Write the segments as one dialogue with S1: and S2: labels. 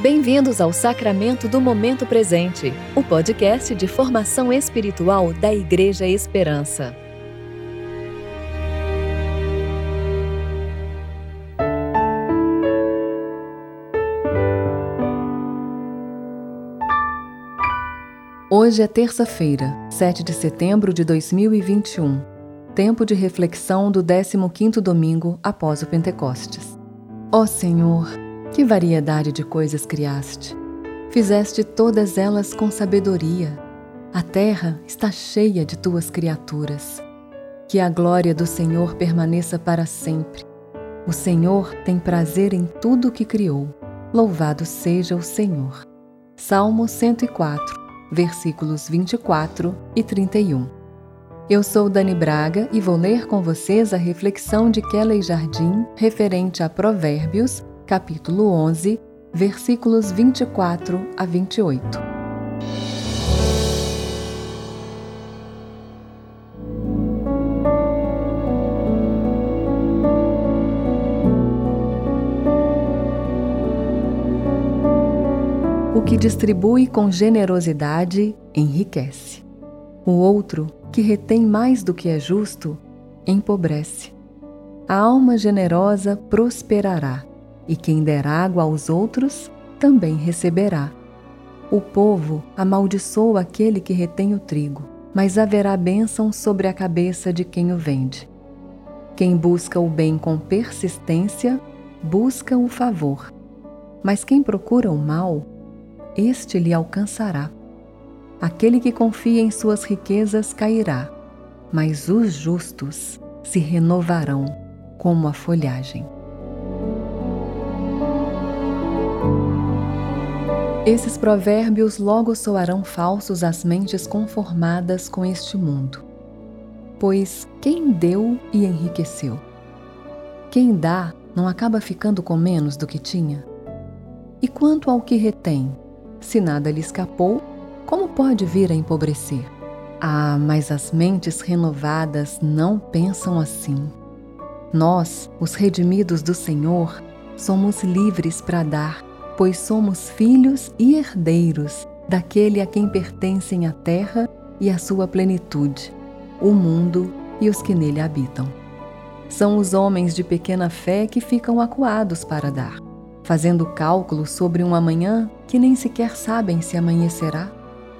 S1: Bem-vindos ao Sacramento do Momento Presente, o podcast de formação espiritual da Igreja Esperança. Hoje é terça-feira, 7 de setembro de 2021, tempo de reflexão do 15º domingo após o Pentecostes. Ó Senhor, que variedade de coisas criaste! Fizeste todas elas com sabedoria. A terra está cheia de tuas criaturas. Que a glória do Senhor permaneça para sempre. O Senhor tem prazer em tudo o que criou. Louvado seja o Senhor. Salmo 104, versículos 24 e 31. Eu sou Dani Braga e vou ler com vocês a reflexão de Kelly Jardim referente a Provérbios capítulo 11, versículos 24 a 28. O que distribui com generosidade enriquece. O outro, que retém mais do que é justo, empobrece. A alma generosa prosperará e quem der água aos outros também receberá. O povo amaldiçoa aquele que retém o trigo, mas haverá bênção sobre a cabeça de quem o vende. Quem busca o bem com persistência, busca o favor. Mas quem procura o mal, este lhe alcançará. Aquele que confia em suas riquezas cairá, mas os justos se renovarão como a folhagem. Esses provérbios logo soarão falsos às mentes conformadas com este mundo. Pois quem deu e enriqueceu? Quem dá não acaba ficando com menos do que tinha? E quanto ao que retém, se nada lhe escapou, como pode vir a empobrecer? Ah, mas as mentes renovadas não pensam assim. Nós, os redimidos do Senhor, somos livres para dar pois somos filhos e herdeiros daquele a quem pertencem a terra e a sua plenitude, o mundo e os que nele habitam. São os homens de pequena fé que ficam acuados para dar, fazendo cálculos sobre um amanhã que nem sequer sabem se amanhecerá.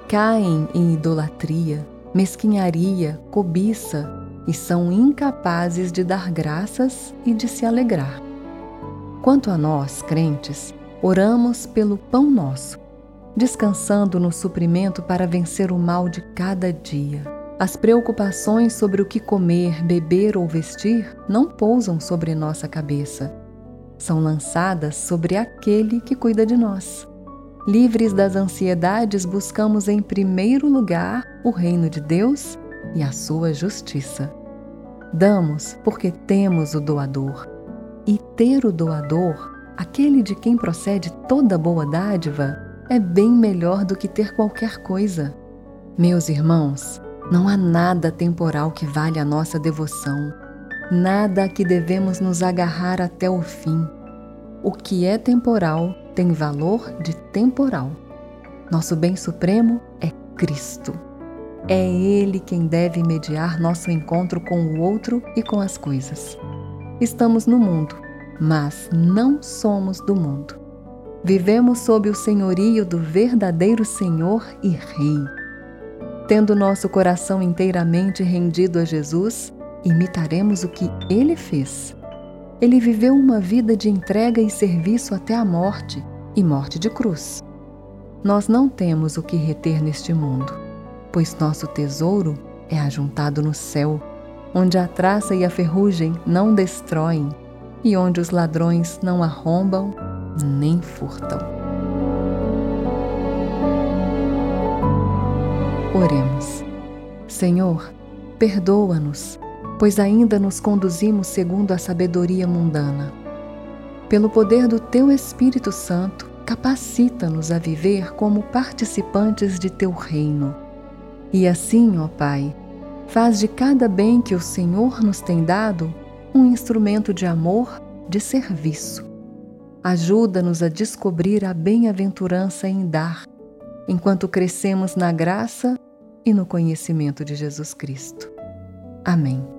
S1: Caem em idolatria, mesquinharia, cobiça e são incapazes de dar graças e de se alegrar. Quanto a nós, crentes, Oramos pelo pão nosso, descansando no suprimento para vencer o mal de cada dia. As preocupações sobre o que comer, beber ou vestir não pousam sobre nossa cabeça. São lançadas sobre aquele que cuida de nós. Livres das ansiedades, buscamos em primeiro lugar o reino de Deus e a sua justiça. Damos porque temos o doador. E ter o doador aquele de quem procede toda boa dádiva, é bem melhor do que ter qualquer coisa. Meus irmãos, não há nada temporal que vale a nossa devoção, nada a que devemos nos agarrar até o fim. O que é temporal tem valor de temporal. Nosso bem supremo é Cristo. É Ele quem deve mediar nosso encontro com o outro e com as coisas. Estamos no mundo mas não somos do mundo. Vivemos sob o senhorio do verdadeiro Senhor e Rei. Tendo nosso coração inteiramente rendido a Jesus, imitaremos o que ele fez. Ele viveu uma vida de entrega e serviço até a morte e morte de cruz. Nós não temos o que reter neste mundo, pois nosso tesouro é ajuntado no céu, onde a traça e a ferrugem não destroem e onde os ladrões não arrombam nem furtam. Oremos. Senhor, perdoa-nos, pois ainda nos conduzimos segundo a sabedoria mundana. Pelo poder do Teu Espírito Santo, capacita-nos a viver como participantes de Teu reino. E assim, ó Pai, faz de cada bem que o Senhor nos tem dado um instrumento de amor, de serviço. Ajuda-nos a descobrir a bem-aventurança em dar, enquanto crescemos na graça e no conhecimento de Jesus Cristo. Amém.